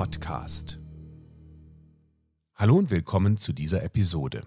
Podcast. Hallo und willkommen zu dieser Episode.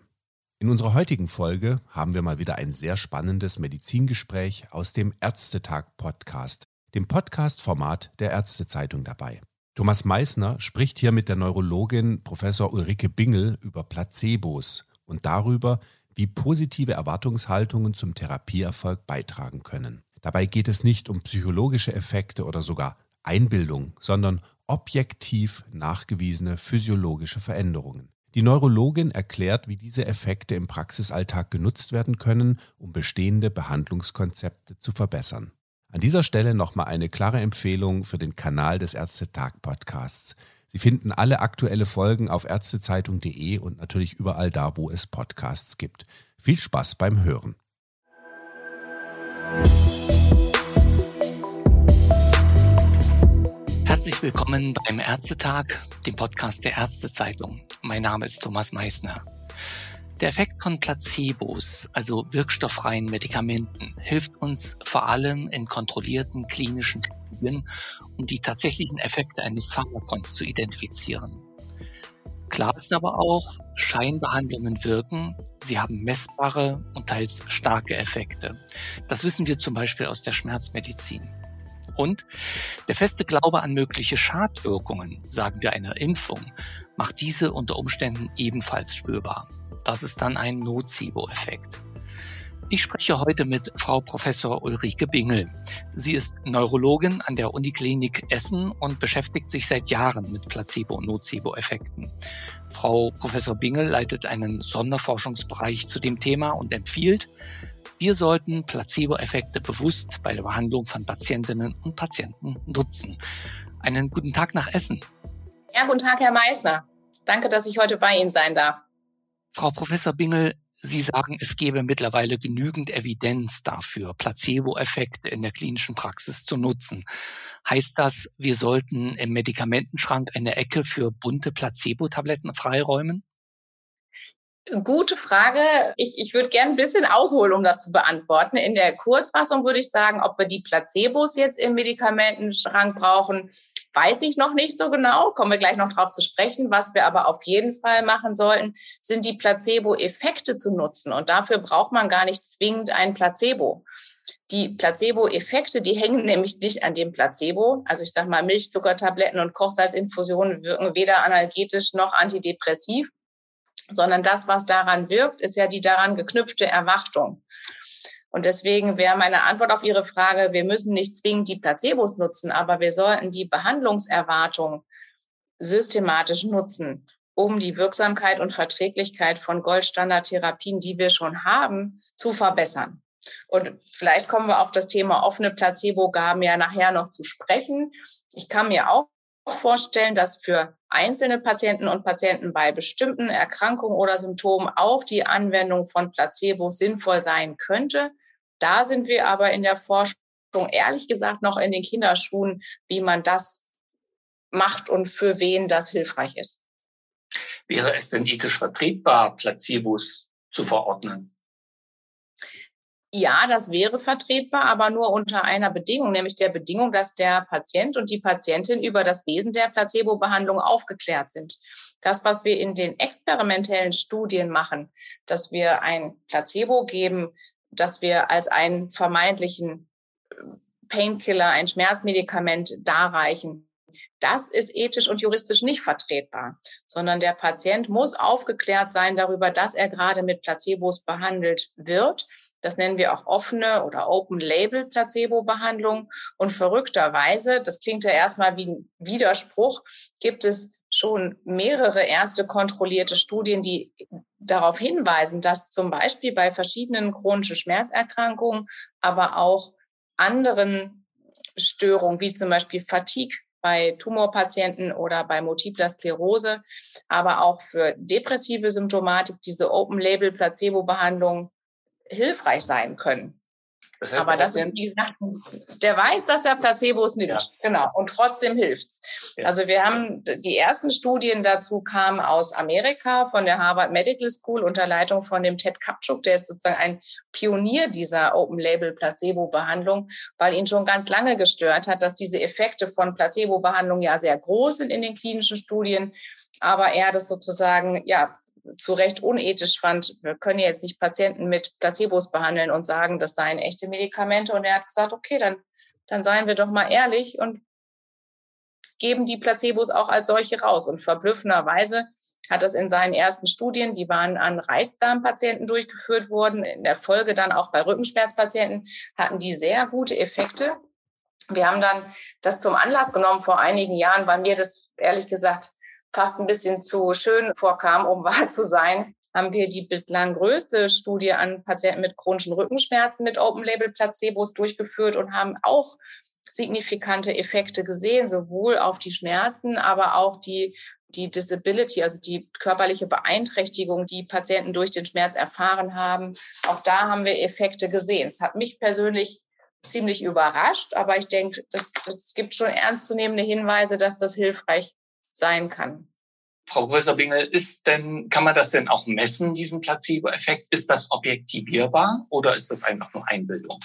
In unserer heutigen Folge haben wir mal wieder ein sehr spannendes Medizingespräch aus dem Ärztetag-Podcast, dem Podcast-Format der Ärztezeitung dabei. Thomas Meissner spricht hier mit der Neurologin Professor Ulrike Bingel über Placebos und darüber, wie positive Erwartungshaltungen zum Therapieerfolg beitragen können. Dabei geht es nicht um psychologische Effekte oder sogar Einbildung, sondern objektiv nachgewiesene physiologische Veränderungen. Die Neurologin erklärt, wie diese Effekte im Praxisalltag genutzt werden können, um bestehende Behandlungskonzepte zu verbessern. An dieser Stelle nochmal eine klare Empfehlung für den Kanal des Ärztetag-Podcasts. Sie finden alle aktuelle Folgen auf ärztezeitung.de und natürlich überall da, wo es Podcasts gibt. Viel Spaß beim Hören. Herzlich willkommen beim Ärztetag, dem Podcast der Ärztezeitung. Mein Name ist Thomas Meissner. Der Effekt von Placebos, also wirkstofffreien Medikamenten, hilft uns vor allem in kontrollierten klinischen Studien, um die tatsächlichen Effekte eines Pharmakons zu identifizieren. Klar ist aber auch, Scheinbehandlungen wirken, sie haben messbare und teils starke Effekte. Das wissen wir zum Beispiel aus der Schmerzmedizin. Und der feste Glaube an mögliche Schadwirkungen, sagen wir einer Impfung, macht diese unter Umständen ebenfalls spürbar. Das ist dann ein Nocebo-Effekt. Ich spreche heute mit Frau Professor Ulrike Bingel. Sie ist Neurologin an der Uniklinik Essen und beschäftigt sich seit Jahren mit Placebo- und Nocebo-Effekten. Frau Professor Bingel leitet einen Sonderforschungsbereich zu dem Thema und empfiehlt, wir sollten Placebo-Effekte bewusst bei der Behandlung von Patientinnen und Patienten nutzen. Einen guten Tag nach Essen. Ja, guten Tag, Herr Meissner. Danke, dass ich heute bei Ihnen sein darf. Frau Professor Bingel, Sie sagen, es gäbe mittlerweile genügend Evidenz dafür, Placebo-Effekte in der klinischen Praxis zu nutzen. Heißt das, wir sollten im Medikamentenschrank eine Ecke für bunte Placebo-Tabletten freiräumen? Gute Frage. Ich, ich würde gerne ein bisschen ausholen, um das zu beantworten. In der Kurzfassung würde ich sagen, ob wir die Placebos jetzt im Medikamentenschrank brauchen, weiß ich noch nicht so genau. Kommen wir gleich noch drauf zu sprechen. Was wir aber auf jeden Fall machen sollten, sind die Placebo-Effekte zu nutzen. Und dafür braucht man gar nicht zwingend ein Placebo. Die Placebo-Effekte, die hängen nämlich nicht an dem Placebo. Also ich sage mal, Milchzuckertabletten und Kochsalzinfusionen wirken weder analgetisch noch antidepressiv sondern das, was daran wirkt, ist ja die daran geknüpfte Erwartung. Und deswegen wäre meine Antwort auf Ihre Frage, wir müssen nicht zwingend die Placebos nutzen, aber wir sollten die Behandlungserwartung systematisch nutzen, um die Wirksamkeit und Verträglichkeit von Goldstandardtherapien, die wir schon haben, zu verbessern. Und vielleicht kommen wir auf das Thema offene Placebo-Gaben ja nachher noch zu sprechen. Ich kann mir auch vorstellen, dass für einzelne Patienten und Patienten bei bestimmten Erkrankungen oder Symptomen auch die Anwendung von Placebo sinnvoll sein könnte. Da sind wir aber in der Forschung ehrlich gesagt noch in den Kinderschuhen, wie man das macht und für wen das hilfreich ist. Wäre es denn ethisch vertretbar, Placebos zu verordnen? Ja, das wäre vertretbar, aber nur unter einer Bedingung, nämlich der Bedingung, dass der Patient und die Patientin über das Wesen der Placebo-Behandlung aufgeklärt sind. Das, was wir in den experimentellen Studien machen, dass wir ein Placebo geben, dass wir als einen vermeintlichen äh, Painkiller, ein Schmerzmedikament darreichen, das ist ethisch und juristisch nicht vertretbar, sondern der Patient muss aufgeklärt sein darüber, dass er gerade mit Placebos behandelt wird. Das nennen wir auch offene oder Open-Label-Placebo-Behandlung. Und verrückterweise, das klingt ja erstmal wie ein Widerspruch, gibt es schon mehrere erste kontrollierte Studien, die darauf hinweisen, dass zum Beispiel bei verschiedenen chronischen Schmerzerkrankungen, aber auch anderen Störungen, wie zum Beispiel Fatigue, bei Tumorpatienten oder bei multipler Sklerose, aber auch für depressive Symptomatik diese Open-Label-Placebo-Behandlung hilfreich sein können. Das heißt, Aber das ist, wie gesagt, der weiß, dass er Placebos nimmt. Ja. Genau. Und trotzdem hilft's. Ja. Also wir haben die ersten Studien dazu kamen aus Amerika von der Harvard Medical School unter Leitung von dem Ted Kapchuk, der ist sozusagen ein Pionier dieser Open Label Placebo Behandlung, weil ihn schon ganz lange gestört hat, dass diese Effekte von Placebo Behandlung ja sehr groß sind in den klinischen Studien. Aber er hat es sozusagen, ja, zu Recht unethisch fand, wir können jetzt nicht Patienten mit Placebos behandeln und sagen, das seien echte Medikamente. Und er hat gesagt, okay, dann, dann seien wir doch mal ehrlich und geben die Placebos auch als solche raus. Und verblüffenderweise hat das in seinen ersten Studien, die waren an Reizdarmpatienten durchgeführt worden, in der Folge dann auch bei Rückenschmerzpatienten, hatten die sehr gute Effekte. Wir haben dann das zum Anlass genommen vor einigen Jahren, weil mir das ehrlich gesagt fast ein bisschen zu schön vorkam, um wahr zu sein, haben wir die bislang größte Studie an Patienten mit chronischen Rückenschmerzen mit Open-Label-Placebos durchgeführt und haben auch signifikante Effekte gesehen, sowohl auf die Schmerzen, aber auch die, die Disability, also die körperliche Beeinträchtigung, die Patienten durch den Schmerz erfahren haben. Auch da haben wir Effekte gesehen. Es hat mich persönlich ziemlich überrascht, aber ich denke, das, das gibt schon ernstzunehmende Hinweise, dass das hilfreich sein kann. Frau Professor Bingel, ist denn, kann man das denn auch messen, diesen Placebo-Effekt? Ist das objektivierbar oder ist das einfach nur Einbildung?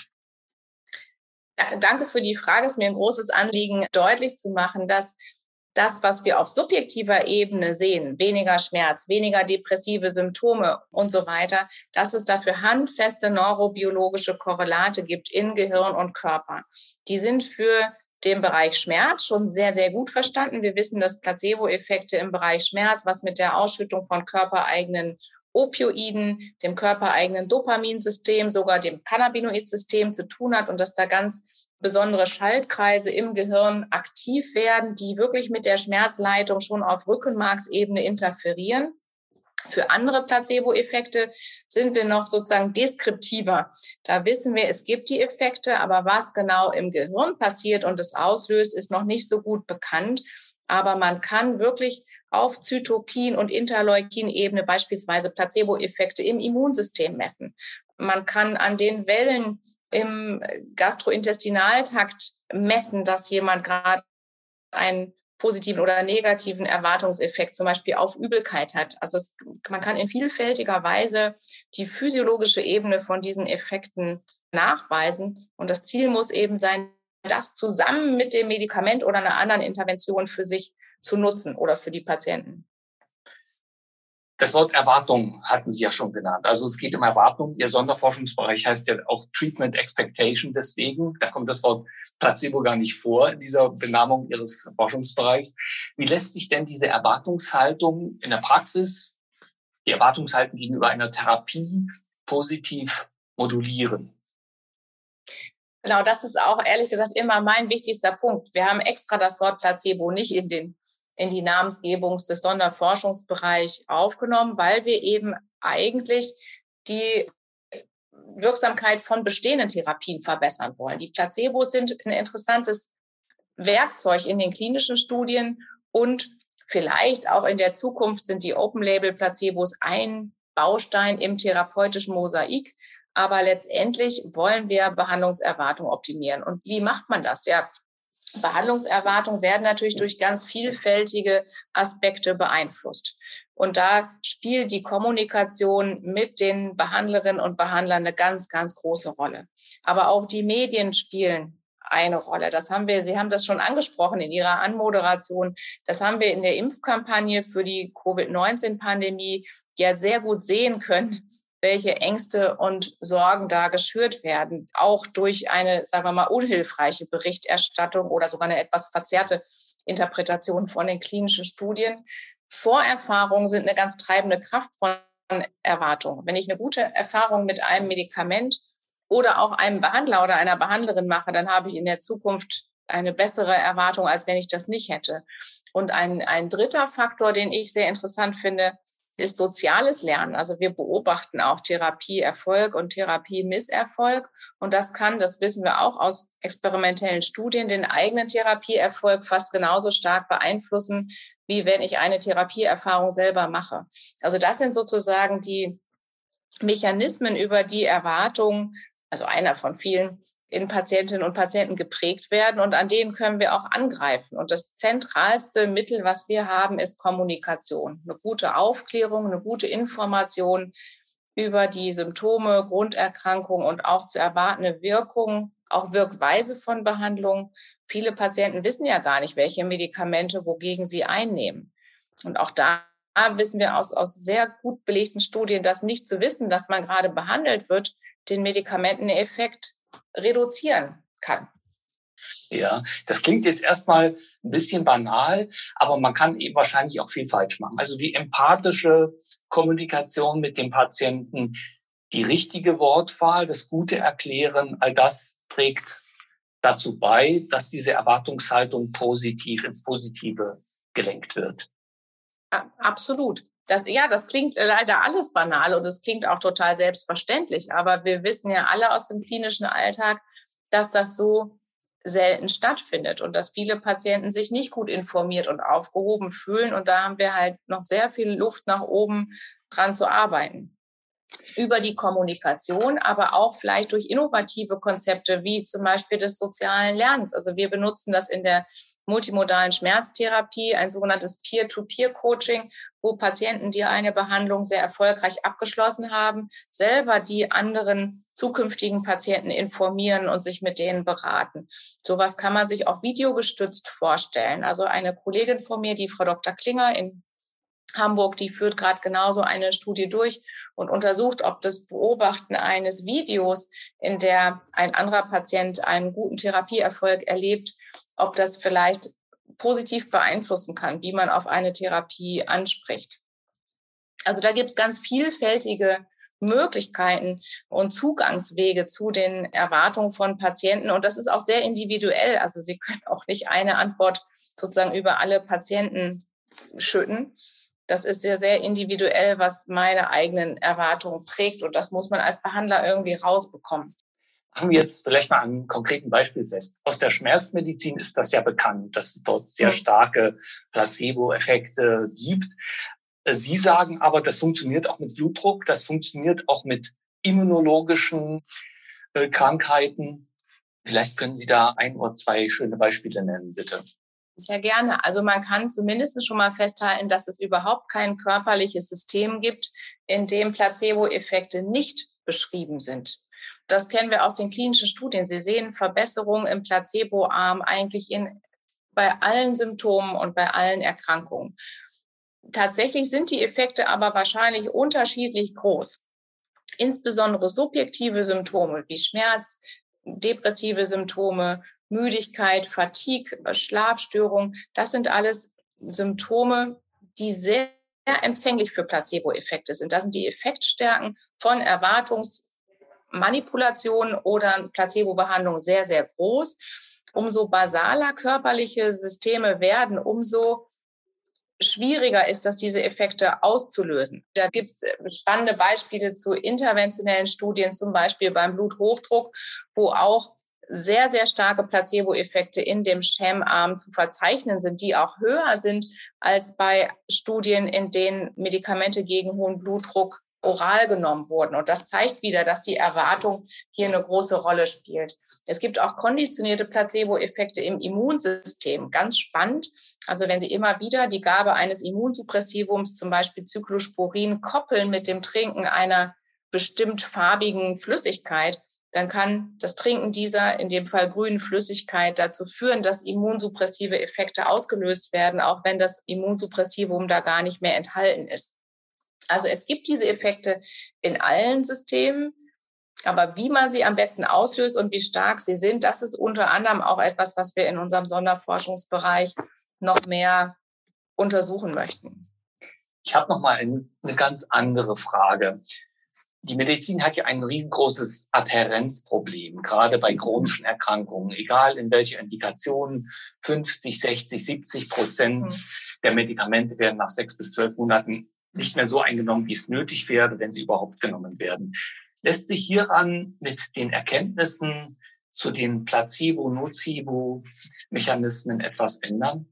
Danke für die Frage. Es ist mir ein großes Anliegen, deutlich zu machen, dass das, was wir auf subjektiver Ebene sehen, weniger Schmerz, weniger depressive Symptome und so weiter, dass es dafür handfeste neurobiologische Korrelate gibt in Gehirn und Körper. Die sind für den Bereich Schmerz schon sehr, sehr gut verstanden. Wir wissen, dass Placebo-Effekte im Bereich Schmerz, was mit der Ausschüttung von körpereigenen Opioiden, dem körpereigenen Dopaminsystem, sogar dem Cannabinoid-System zu tun hat und dass da ganz besondere Schaltkreise im Gehirn aktiv werden, die wirklich mit der Schmerzleitung schon auf Rückenmarksebene interferieren. Für andere Placebo-Effekte sind wir noch sozusagen deskriptiver. Da wissen wir, es gibt die Effekte, aber was genau im Gehirn passiert und es auslöst, ist noch nicht so gut bekannt. Aber man kann wirklich auf Zytokin- und Interleukin-Ebene beispielsweise Placebo-Effekte im Immunsystem messen. Man kann an den Wellen im Gastrointestinaltakt messen, dass jemand gerade ein positiven oder negativen Erwartungseffekt zum Beispiel auf Übelkeit hat. Also es, man kann in vielfältiger Weise die physiologische Ebene von diesen Effekten nachweisen. Und das Ziel muss eben sein, das zusammen mit dem Medikament oder einer anderen Intervention für sich zu nutzen oder für die Patienten. Das Wort Erwartung hatten Sie ja schon genannt. Also es geht um Erwartung. Ihr Sonderforschungsbereich heißt ja auch Treatment Expectation. Deswegen, da kommt das Wort Placebo gar nicht vor in dieser Benamung Ihres Forschungsbereichs. Wie lässt sich denn diese Erwartungshaltung in der Praxis, die Erwartungshaltung gegenüber einer Therapie positiv modulieren? Genau, das ist auch ehrlich gesagt immer mein wichtigster Punkt. Wir haben extra das Wort Placebo nicht in den in die Namensgebung des Sonderforschungsbereich aufgenommen, weil wir eben eigentlich die Wirksamkeit von bestehenden Therapien verbessern wollen. Die Placebos sind ein interessantes Werkzeug in den klinischen Studien und vielleicht auch in der Zukunft sind die Open-Label-Placebos ein Baustein im therapeutischen Mosaik. Aber letztendlich wollen wir Behandlungserwartung optimieren. Und wie macht man das? Ja, Behandlungserwartungen werden natürlich durch ganz vielfältige Aspekte beeinflusst. Und da spielt die Kommunikation mit den Behandlerinnen und Behandlern eine ganz, ganz große Rolle. Aber auch die Medien spielen eine Rolle. Das haben wir, Sie haben das schon angesprochen in Ihrer Anmoderation. Das haben wir in der Impfkampagne für die Covid-19-Pandemie ja sehr gut sehen können, welche Ängste und Sorgen da geschürt werden, auch durch eine, sagen wir mal, unhilfreiche Berichterstattung oder sogar eine etwas verzerrte Interpretation von den klinischen Studien. Vorerfahrungen sind eine ganz treibende Kraft von Erwartungen. Wenn ich eine gute Erfahrung mit einem Medikament oder auch einem Behandler oder einer Behandlerin mache, dann habe ich in der Zukunft eine bessere Erwartung, als wenn ich das nicht hätte. Und ein, ein dritter Faktor, den ich sehr interessant finde, ist soziales Lernen. Also wir beobachten auch Therapieerfolg und Therapiemisserfolg. Und das kann, das wissen wir auch aus experimentellen Studien, den eigenen Therapieerfolg fast genauso stark beeinflussen, wie wenn ich eine Therapieerfahrung selber mache. Also das sind sozusagen die Mechanismen, über die Erwartungen also einer von vielen, in Patientinnen und Patienten geprägt werden und an denen können wir auch angreifen. Und das zentralste Mittel, was wir haben, ist Kommunikation. Eine gute Aufklärung, eine gute Information über die Symptome, Grunderkrankungen und auch zu erwartende Wirkungen, auch Wirkweise von Behandlungen. Viele Patienten wissen ja gar nicht, welche Medikamente wogegen sie einnehmen. Und auch da wissen wir aus, aus sehr gut belegten Studien, dass nicht zu wissen, dass man gerade behandelt wird, den Medikamenteneffekt reduzieren kann. Ja, das klingt jetzt erstmal ein bisschen banal, aber man kann eben wahrscheinlich auch viel falsch machen. Also die empathische Kommunikation mit dem Patienten, die richtige Wortwahl, das gute Erklären, all das trägt dazu bei, dass diese Erwartungshaltung positiv ins Positive gelenkt wird. Absolut. Das, ja, das klingt leider alles banal und es klingt auch total selbstverständlich. Aber wir wissen ja alle aus dem klinischen Alltag, dass das so selten stattfindet und dass viele Patienten sich nicht gut informiert und aufgehoben fühlen. Und da haben wir halt noch sehr viel Luft nach oben dran zu arbeiten über die Kommunikation, aber auch vielleicht durch innovative Konzepte wie zum Beispiel des sozialen Lernens. Also wir benutzen das in der multimodalen Schmerztherapie, ein sogenanntes Peer-to-Peer-Coaching, wo Patienten, die eine Behandlung sehr erfolgreich abgeschlossen haben, selber die anderen zukünftigen Patienten informieren und sich mit denen beraten. Sowas kann man sich auch videogestützt vorstellen. Also eine Kollegin von mir, die Frau Dr. Klinger in Hamburg, die führt gerade genauso eine Studie durch und untersucht, ob das Beobachten eines Videos, in der ein anderer Patient einen guten Therapieerfolg erlebt, ob das vielleicht positiv beeinflussen kann, wie man auf eine Therapie anspricht. Also da gibt es ganz vielfältige Möglichkeiten und Zugangswege zu den Erwartungen von Patienten. Und das ist auch sehr individuell. Also Sie können auch nicht eine Antwort sozusagen über alle Patienten schütten das ist sehr, sehr individuell, was meine eigenen Erwartungen prägt. Und das muss man als Behandler irgendwie rausbekommen. Machen wir jetzt vielleicht mal einen konkreten Beispiel fest. Aus der Schmerzmedizin ist das ja bekannt, dass es dort sehr starke Placebo-Effekte gibt. Sie sagen aber, das funktioniert auch mit Blutdruck, das funktioniert auch mit immunologischen äh, Krankheiten. Vielleicht können Sie da ein oder zwei schöne Beispiele nennen, bitte. Sehr gerne. Also man kann zumindest schon mal festhalten, dass es überhaupt kein körperliches System gibt, in dem Placebo-Effekte nicht beschrieben sind. Das kennen wir aus den klinischen Studien. Sie sehen Verbesserungen im Placebo-Arm eigentlich in, bei allen Symptomen und bei allen Erkrankungen. Tatsächlich sind die Effekte aber wahrscheinlich unterschiedlich groß. Insbesondere subjektive Symptome wie Schmerz, depressive Symptome, Müdigkeit, Fatigue, Schlafstörung, das sind alles Symptome, die sehr empfänglich für Placebo-Effekte sind. Das sind die Effektstärken von Erwartungsmanipulation oder Placebo-Behandlung sehr, sehr groß. Umso basaler körperliche Systeme werden, umso schwieriger ist das, diese Effekte auszulösen. Da gibt es spannende Beispiele zu interventionellen Studien, zum Beispiel beim Bluthochdruck, wo auch sehr, sehr starke Placebo-Effekte in dem Schemarm zu verzeichnen sind, die auch höher sind als bei Studien, in denen Medikamente gegen hohen Blutdruck oral genommen wurden. Und das zeigt wieder, dass die Erwartung hier eine große Rolle spielt. Es gibt auch konditionierte Placebo-Effekte im Immunsystem. Ganz spannend. Also wenn Sie immer wieder die Gabe eines Immunsuppressivums, zum Beispiel Cyclosporin, koppeln mit dem Trinken einer bestimmt farbigen Flüssigkeit, dann kann das Trinken dieser, in dem Fall grünen Flüssigkeit, dazu führen, dass immunsuppressive Effekte ausgelöst werden, auch wenn das Immunsuppressivum da gar nicht mehr enthalten ist. Also es gibt diese Effekte in allen Systemen, aber wie man sie am besten auslöst und wie stark sie sind, das ist unter anderem auch etwas, was wir in unserem Sonderforschungsbereich noch mehr untersuchen möchten. Ich habe noch mal eine ganz andere Frage die Medizin hat ja ein riesengroßes Adhärenzproblem, gerade bei chronischen Erkrankungen, egal in welcher Indikation, 50, 60, 70 Prozent mhm. der Medikamente werden nach sechs bis zwölf Monaten nicht mehr so eingenommen, wie es nötig wäre, wenn sie überhaupt genommen werden. Lässt sich hieran mit den Erkenntnissen zu den Placebo-Nocebo-Mechanismen etwas ändern?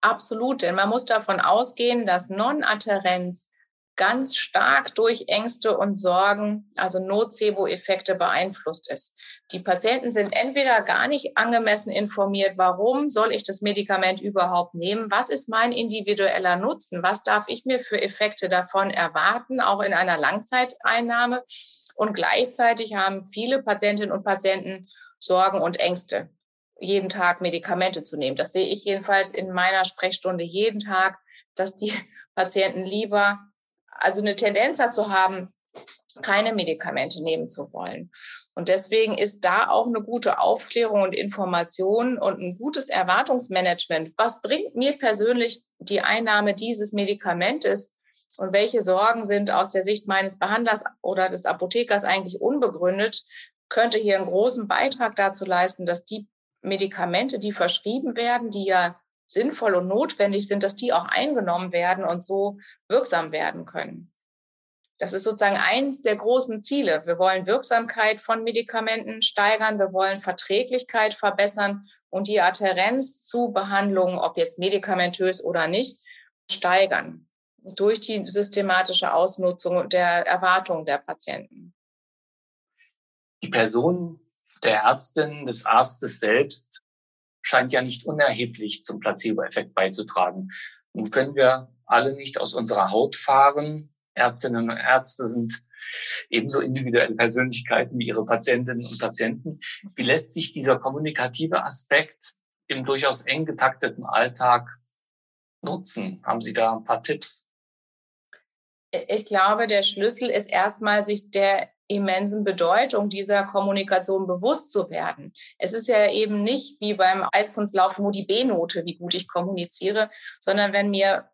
Absolut, denn man muss davon ausgehen, dass Non-Adherenz ganz stark durch Ängste und Sorgen, also Nocebo-Effekte beeinflusst ist. Die Patienten sind entweder gar nicht angemessen informiert, warum soll ich das Medikament überhaupt nehmen? Was ist mein individueller Nutzen? Was darf ich mir für Effekte davon erwarten, auch in einer Langzeiteinnahme? Und gleichzeitig haben viele Patientinnen und Patienten Sorgen und Ängste, jeden Tag Medikamente zu nehmen. Das sehe ich jedenfalls in meiner Sprechstunde jeden Tag, dass die Patienten lieber also eine Tendenz dazu haben, keine Medikamente nehmen zu wollen. Und deswegen ist da auch eine gute Aufklärung und Information und ein gutes Erwartungsmanagement. Was bringt mir persönlich die Einnahme dieses Medikamentes und welche Sorgen sind aus der Sicht meines Behandlers oder des Apothekers eigentlich unbegründet, könnte hier einen großen Beitrag dazu leisten, dass die Medikamente, die verschrieben werden, die ja sinnvoll und notwendig sind, dass die auch eingenommen werden und so wirksam werden können. Das ist sozusagen eins der großen Ziele. Wir wollen Wirksamkeit von Medikamenten steigern, wir wollen Verträglichkeit verbessern und die Adherenz zu Behandlungen, ob jetzt medikamentös oder nicht, steigern durch die systematische Ausnutzung der Erwartungen der Patienten. Die Person der Ärztin, des Arztes selbst scheint ja nicht unerheblich zum Placebo-Effekt beizutragen. Nun können wir alle nicht aus unserer Haut fahren. Ärztinnen und Ärzte sind ebenso individuelle Persönlichkeiten wie ihre Patientinnen und Patienten. Wie lässt sich dieser kommunikative Aspekt im durchaus eng getakteten Alltag nutzen? Haben Sie da ein paar Tipps? Ich glaube, der Schlüssel ist erstmal, sich der immensen Bedeutung dieser Kommunikation bewusst zu werden. Es ist ja eben nicht wie beim Eiskunstlaufen nur die B-Note, wie gut ich kommuniziere, sondern wenn mir,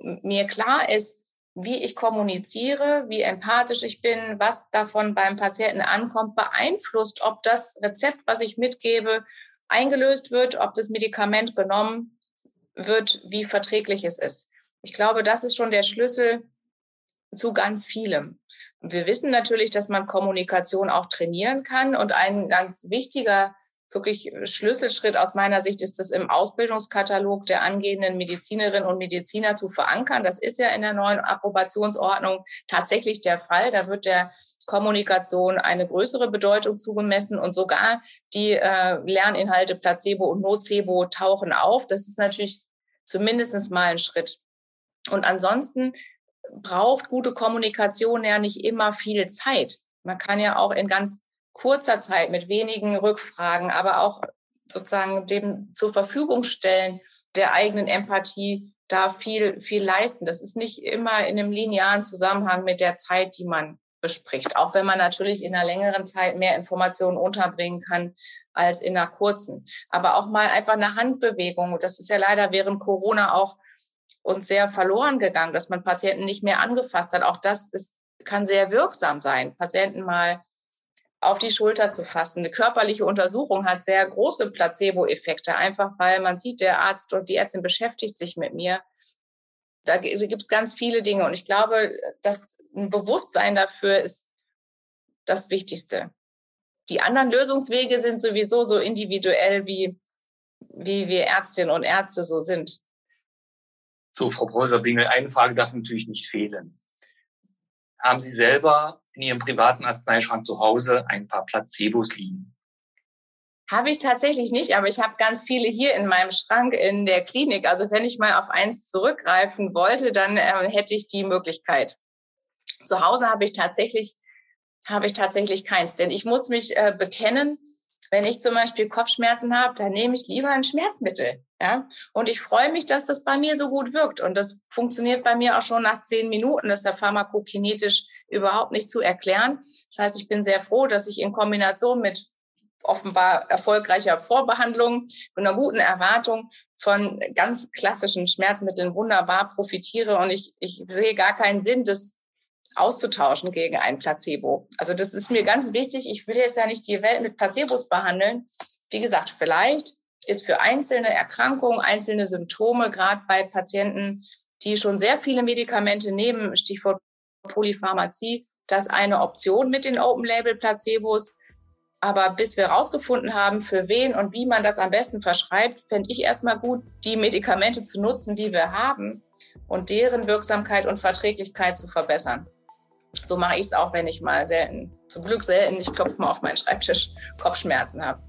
mir klar ist, wie ich kommuniziere, wie empathisch ich bin, was davon beim Patienten ankommt, beeinflusst, ob das Rezept, was ich mitgebe, eingelöst wird, ob das Medikament genommen wird, wie verträglich es ist. Ich glaube, das ist schon der Schlüssel zu ganz vielem. Wir wissen natürlich, dass man Kommunikation auch trainieren kann und ein ganz wichtiger wirklich Schlüsselschritt aus meiner Sicht ist es im Ausbildungskatalog der angehenden Medizinerinnen und Mediziner zu verankern. Das ist ja in der neuen Approbationsordnung tatsächlich der Fall. Da wird der Kommunikation eine größere Bedeutung zugemessen und sogar die äh, Lerninhalte Placebo und Nocebo tauchen auf. Das ist natürlich zumindest mal ein Schritt. Und ansonsten braucht gute Kommunikation ja nicht immer viel Zeit. Man kann ja auch in ganz kurzer Zeit mit wenigen Rückfragen, aber auch sozusagen dem zur Verfügung stellen der eigenen Empathie da viel, viel leisten. Das ist nicht immer in einem linearen Zusammenhang mit der Zeit, die man bespricht. Auch wenn man natürlich in einer längeren Zeit mehr Informationen unterbringen kann als in einer kurzen. Aber auch mal einfach eine Handbewegung. Das ist ja leider während Corona auch uns sehr verloren gegangen, dass man Patienten nicht mehr angefasst hat. Auch das ist, kann sehr wirksam sein, Patienten mal auf die Schulter zu fassen. Eine körperliche Untersuchung hat sehr große Placebo-Effekte, einfach weil man sieht, der Arzt und die Ärztin beschäftigt sich mit mir. Da gibt es ganz viele Dinge und ich glaube, dass ein Bewusstsein dafür ist das Wichtigste. Die anderen Lösungswege sind sowieso so individuell, wie, wie wir Ärztinnen und Ärzte so sind. So, Frau Professor-Bingel, eine Frage darf natürlich nicht fehlen. Haben Sie selber in Ihrem privaten Arzneischrank zu Hause ein paar Placebos liegen? Habe ich tatsächlich nicht, aber ich habe ganz viele hier in meinem Schrank in der Klinik. Also wenn ich mal auf eins zurückgreifen wollte, dann äh, hätte ich die Möglichkeit. Zu Hause habe ich tatsächlich habe ich tatsächlich keins, denn ich muss mich äh, bekennen, wenn ich zum Beispiel Kopfschmerzen habe, dann nehme ich lieber ein Schmerzmittel. Ja? Und ich freue mich, dass das bei mir so gut wirkt. Und das funktioniert bei mir auch schon nach zehn Minuten. Das ist ja pharmakokinetisch überhaupt nicht zu erklären. Das heißt, ich bin sehr froh, dass ich in Kombination mit offenbar erfolgreicher Vorbehandlung und einer guten Erwartung von ganz klassischen Schmerzmitteln wunderbar profitiere. Und ich, ich sehe gar keinen Sinn, das auszutauschen gegen ein Placebo. Also das ist mir ganz wichtig. Ich will jetzt ja nicht die Welt mit Placebos behandeln. Wie gesagt, vielleicht ist für einzelne Erkrankungen, einzelne Symptome, gerade bei Patienten, die schon sehr viele Medikamente nehmen, Stichwort Polypharmazie, das eine Option mit den Open-Label-Placebos. Aber bis wir herausgefunden haben, für wen und wie man das am besten verschreibt, fände ich erstmal gut, die Medikamente zu nutzen, die wir haben und deren Wirksamkeit und Verträglichkeit zu verbessern. So mache ich es auch, wenn ich mal selten, zum Glück selten, ich klopfe mal auf meinen Schreibtisch, Kopfschmerzen habe.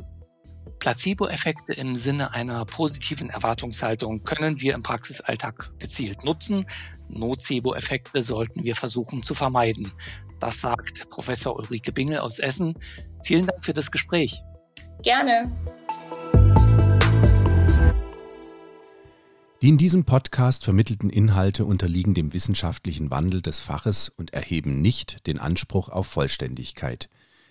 Placebo-Effekte im Sinne einer positiven Erwartungshaltung können wir im Praxisalltag gezielt nutzen. Nocebo-Effekte sollten wir versuchen zu vermeiden. Das sagt Professor Ulrike Bingel aus Essen. Vielen Dank für das Gespräch. Gerne. Die in diesem Podcast vermittelten Inhalte unterliegen dem wissenschaftlichen Wandel des Faches und erheben nicht den Anspruch auf Vollständigkeit.